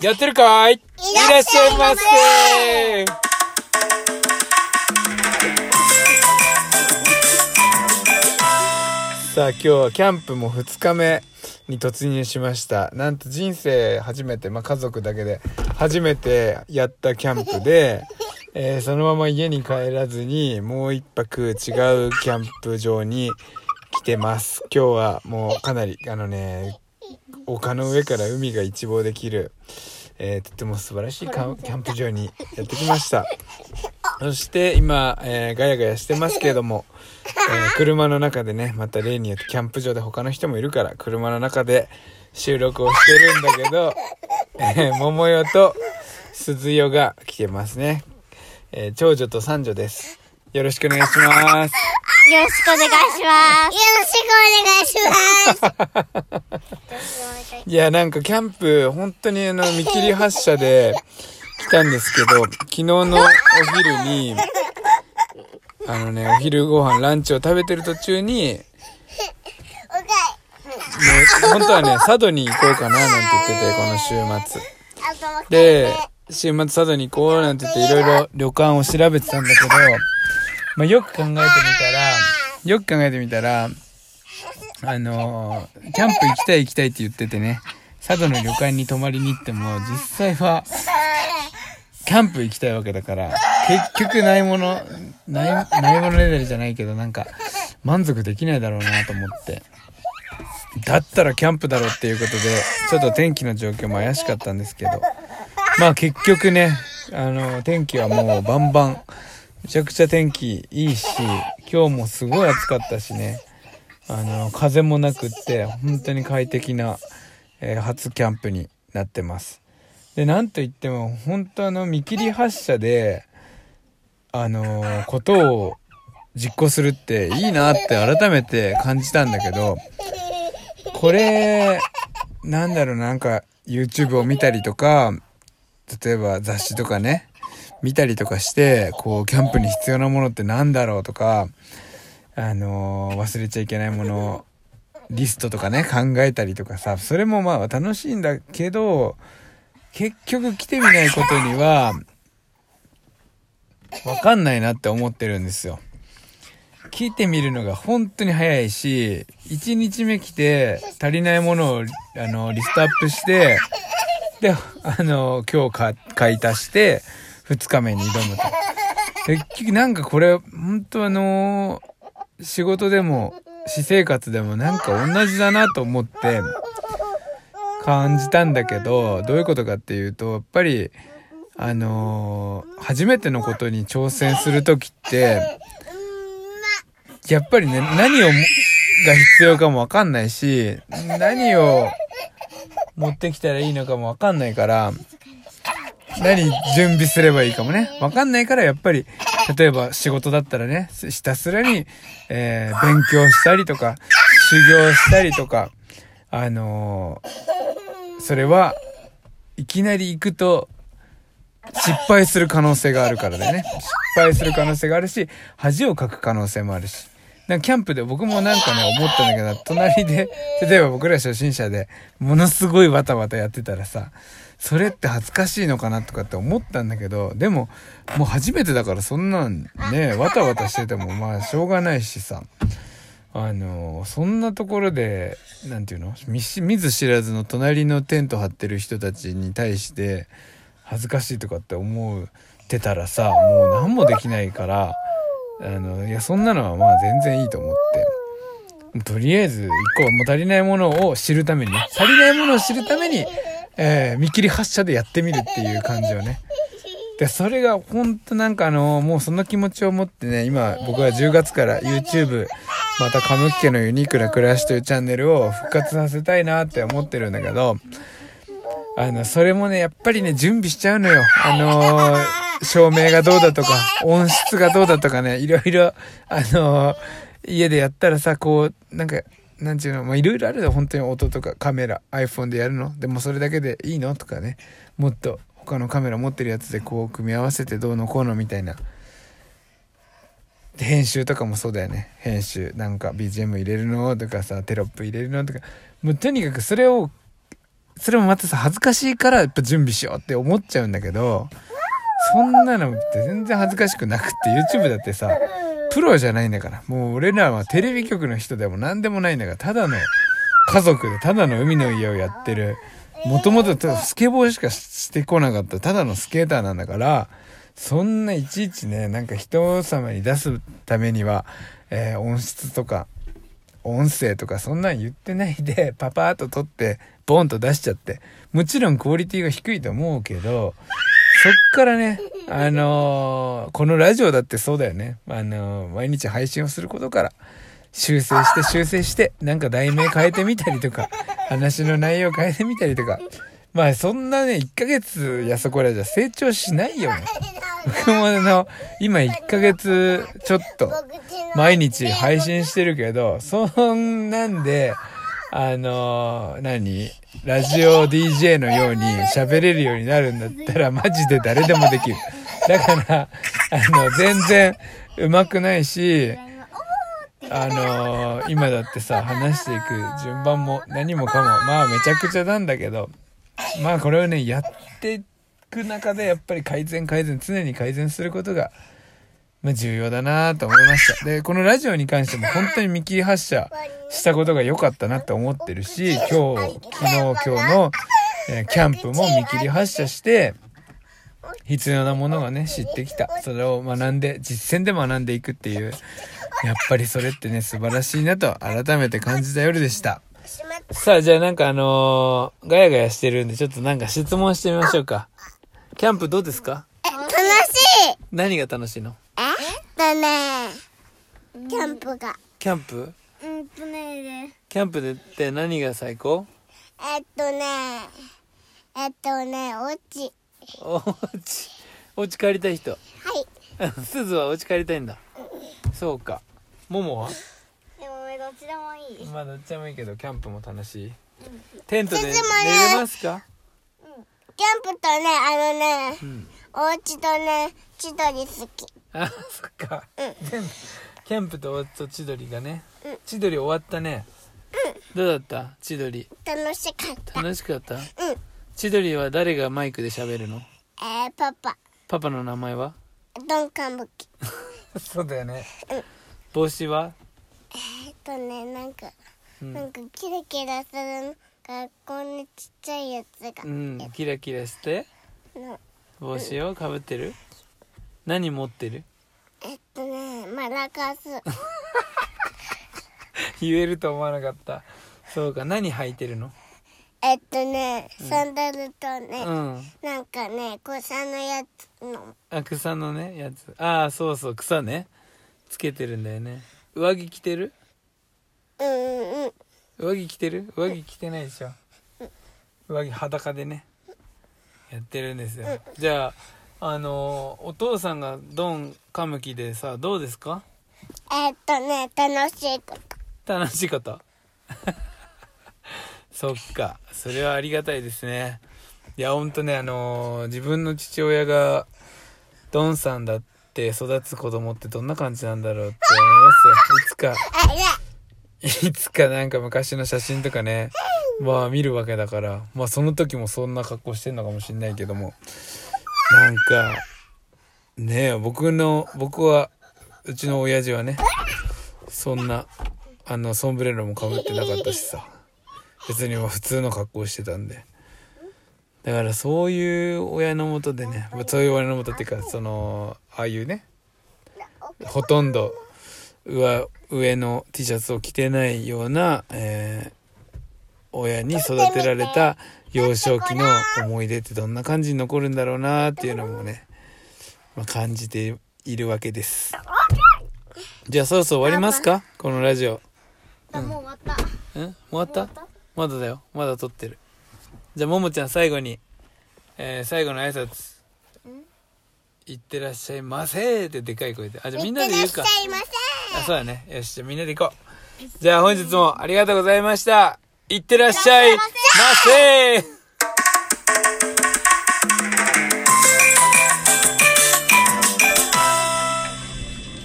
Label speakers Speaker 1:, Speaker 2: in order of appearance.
Speaker 1: やってるかい？いらっしゃいませ。さあ今日はキャンプも2日目に突入しました。なんと人生初めて、まあ、家族だけで初めてやったキャンプで、えー、そのまま家に帰らずにもう一泊違うキャンプ場に来てます。今日はもうかなりあのね丘の上から海が一望できる、えー、とても素晴らしいキャンプ場にやってきました。そして今、えー、ガヤガヤしてますけれども、えー、車の中でねまた例によってキャンプ場で他の人もいるから車の中で収録をしてるんだけど、えー、桃代と鈴代が来てますね、えー、長女と三女です。よろしくお願いします。
Speaker 2: よろしくお願いします。よろしくお願いします。
Speaker 1: いや、なんかキャンプ、本当にあの、見切り発車で来たんですけど、昨日のお昼に、あのね、お昼ご飯、ランチを食べてる途中に、もう、本当はね、佐渡に行こうかななんて言ってて、この週末。で、週末佐渡に行こうなんて言っていろいろ旅館を調べてたんだけど、まあ、よく考えてみたら、よく考えてみたら、あの、キャンプ行きたい行きたいって言っててね、佐渡の旅館に泊まりに行っても、実際は、キャンプ行きたいわけだから、結局ないもの、ない、ないものレベルじゃないけど、なんか、満足できないだろうなと思って。だったらキャンプだろっていうことで、ちょっと天気の状況も怪しかったんですけど、まあ結局ね、あの、天気はもうバンバン、めちゃくちゃ天気いいし、今日もすごい暑かったしね、あの、風もなくって、本当に快適な、えー、初キャンプになってます。で、なんといっても、本当あの、見切り発車で、あのー、ことを実行するっていいなって改めて感じたんだけど、これ、なんだろう、なんか、YouTube を見たりとか、例えば雑誌とかね、見たりとかして、こう、キャンプに必要なものって何だろうとか、あのー、忘れちゃいけないもの、リストとかね、考えたりとかさ、それもまあ楽しいんだけど、結局来てみないことには、わかんないなって思ってるんですよ。来てみるのが本当に早いし、1日目来て足りないものを、あの、リストアップして、で、あの、今日買い足して、2日目に挑むと。結局なんかこれ、本当あの仕事でも、私生活でもなんか同じだなと思って感じたんだけど、どういうことかっていうと、やっぱり、あのー、初めてのことに挑戦するときって、やっぱりね、何を、が必要かもわかんないし、何を持ってきたらいいのかもわかんないから、何準備すればいいかもね。わかんないからやっぱり、例えば仕事だったらね、ひたすらに、えー、勉強したりとか、修行したりとか、あのー、それは、いきなり行くと、失敗する可能性があるからだよね。失敗する可能性があるし、恥をかく可能性もあるし。なんかキャンプで僕もなんかね、思ったんだけど、隣で、例えば僕ら初心者で、ものすごいバタバタやってたらさ、それって恥ずかしいのかなとかって思ったんだけど、でも、もう初めてだからそんなんね、わたわたしててもまあしょうがないしさ、あの、そんなところで、なんていうの？見ず知らずの隣のテント張ってる人たちに対して、恥ずかしいとかって思ってたらさ、もう何もできないから、あの、いや、そんなのはまあ全然いいと思って。とりあえず、一個、もう足りないものを知るためにね、足りないものを知るために、えー、見切り発車でやってみるっていう感じをね。で、それがほんとなんかあの、もうその気持ちを持ってね、今僕は10月から YouTube、またカムッケのユニークな暮らしというチャンネルを復活させたいなって思ってるんだけど、あの、それもね、やっぱりね、準備しちゃうのよ。あのー照明がどうだとか、音質がどうだとかね、いろいろ、あのー、家でやったらさ、こう、なんか、なんちゅうの、まあ、いろいろあるよ、本当に音とかカメラ、iPhone でやるのでもそれだけでいいのとかね、もっと他のカメラ持ってるやつでこう組み合わせてどうのこうのみたいな。編集とかもそうだよね。編集。なんか BGM 入れるのとかさ、テロップ入れるのとか。もうとにかくそれをそれもまたさ、恥ずかしいからやっぱ準備しようって思っちゃうんだけど、そんなのって全然恥ずかしくなくって、YouTube だってさ、プロじゃないんだから。もう俺らはテレビ局の人でも何でもないんだから、ただの家族でただの海の家をやってる、もともとスケボーしかしてこなかった、ただのスケーターなんだから、そんないちいちね、なんか人様に出すためには、えー音質とか、音声とかそんなん言ってないで、パパーっと撮って、ボンと出しちゃって。もちろんクオリティが低いと思うけど、そっからね、あのーこのラジオだってそうだよね。あのー毎日配信をすることから、修正して修正して、なんか題名変えてみたりとか、話の内容変えてみたりとか。まあそんなね、1ヶ月やそこらじゃ成長しないよね。僕もあの、今1ヶ月ちょっと、毎日配信してるけど、そんなんで、あのー何ラジオ DJ のように喋れるようになるんだったら、マジで誰でもできる。だから、あの、全然上手くないし、あのー今だってさ、話していく順番も何もかも、まあめちゃくちゃなんだけど、まあこれをね、やっていく中でやっぱり改善改善、常に改善することが、まあ重要だなと思いました。で、このラジオに関しても本当に見切り発車したことが良かったなって思ってるし、今日、昨日、今日の、えーキャンプも見切り発車して、必要なものがね、知ってきた。それを学んで、実践で学んでいくっていう、やっぱりそれってね、素晴らしいなと改めて感じた夜でした。さあ、じゃあなんかあのーガヤガヤしてるんで、ちょっとなんか質問してみましょうか。キャンプどうですか？
Speaker 2: 楽しい
Speaker 1: 何が楽しいの？
Speaker 2: だねキャンプが。
Speaker 1: キャンプ？
Speaker 2: うんとね
Speaker 1: キャンプでって何が最高？
Speaker 2: えっとね、えっとね、おうち。
Speaker 1: おうち、お家帰りたい人。
Speaker 2: はい。
Speaker 1: すずはお家帰りたいんだ。そうか。ももは？
Speaker 2: でもどっちでもいい。
Speaker 1: まあどっちでもいいけど、キャンプも楽しい。テントで寝れますか？
Speaker 2: キャンプとね、あのね、
Speaker 1: うん。
Speaker 2: お家とね、千鳥好き。
Speaker 1: あ、そっか。全部キャンプとおと千鳥がね
Speaker 2: うん。
Speaker 1: 千鳥終わったね。どうだった？千鳥。
Speaker 2: 楽しかった。
Speaker 1: 楽しかった？
Speaker 2: うん。
Speaker 1: 千鳥は誰がマイクで喋るの？
Speaker 2: えー、パパ、
Speaker 1: パパの名前は？
Speaker 2: ドンカンブキ。
Speaker 1: そうだよね。
Speaker 2: うん。
Speaker 1: 帽子は？
Speaker 2: えっとね、なんか、
Speaker 1: うん。
Speaker 2: なんかキラキラする学校にちっちゃいやつが。
Speaker 1: うん、キラキラして？
Speaker 2: の
Speaker 1: 帽子をかぶってる？何持ってる？
Speaker 2: えっとね、マラカス。
Speaker 1: 言えると思わなかった。そうか何履いてるの？
Speaker 2: えっとね、サンダルとね、
Speaker 1: うん。
Speaker 2: なんかね、草のやつの、
Speaker 1: あ草のねやつ。ああそうそう草ね。つけてるんだよね。上着着てる？
Speaker 2: うんうんうん。
Speaker 1: 上着着てる？上着着てないでしょ。上着裸でね。やってるんですよ。じゃああのーお父さんがドンカムキでさどうですか？
Speaker 2: えっとね、楽しいこと。
Speaker 1: 楽しいことそっか。それはありがたいですね。いやほんとねあのー自分の父親がドンさんだって育つ子供ってどんな感じなんだろうって思いますよ。いつか。
Speaker 2: いや、
Speaker 1: いつかなんか昔の写真とかね、まあ見るわけだから、まあその時もそんな格好してんのかもしんないけども、なんか、ねえ、僕の、僕は、うちの親父はね、そんな、あの、ソンブレロもかぶってなかったしさ、別にまあ普通の格好してたんで。だからそういう親のもとでね、そういう親のもとっていうか、その、ああいうね、ほとんど上上の T シャツを着てないような、えー親に育てられた幼少期の思い出ってどんな感じに残るんだろうなっていうのもね、まあ、感じているわけです。じゃあそろそろ終わりますか？このラジオ。
Speaker 2: あもう終わった。
Speaker 1: ん。終わった？まだだよまだ撮ってるじゃあももちゃん最後に、えー最後の挨拶いってらっしゃいませってでかい声であじゃあみんなで言うか
Speaker 2: いってらっしゃいませ。
Speaker 1: あ、そうだね。よし、じゃあみんなで行こう。じゃあ本日もありがとうございました。いってらっしゃいませ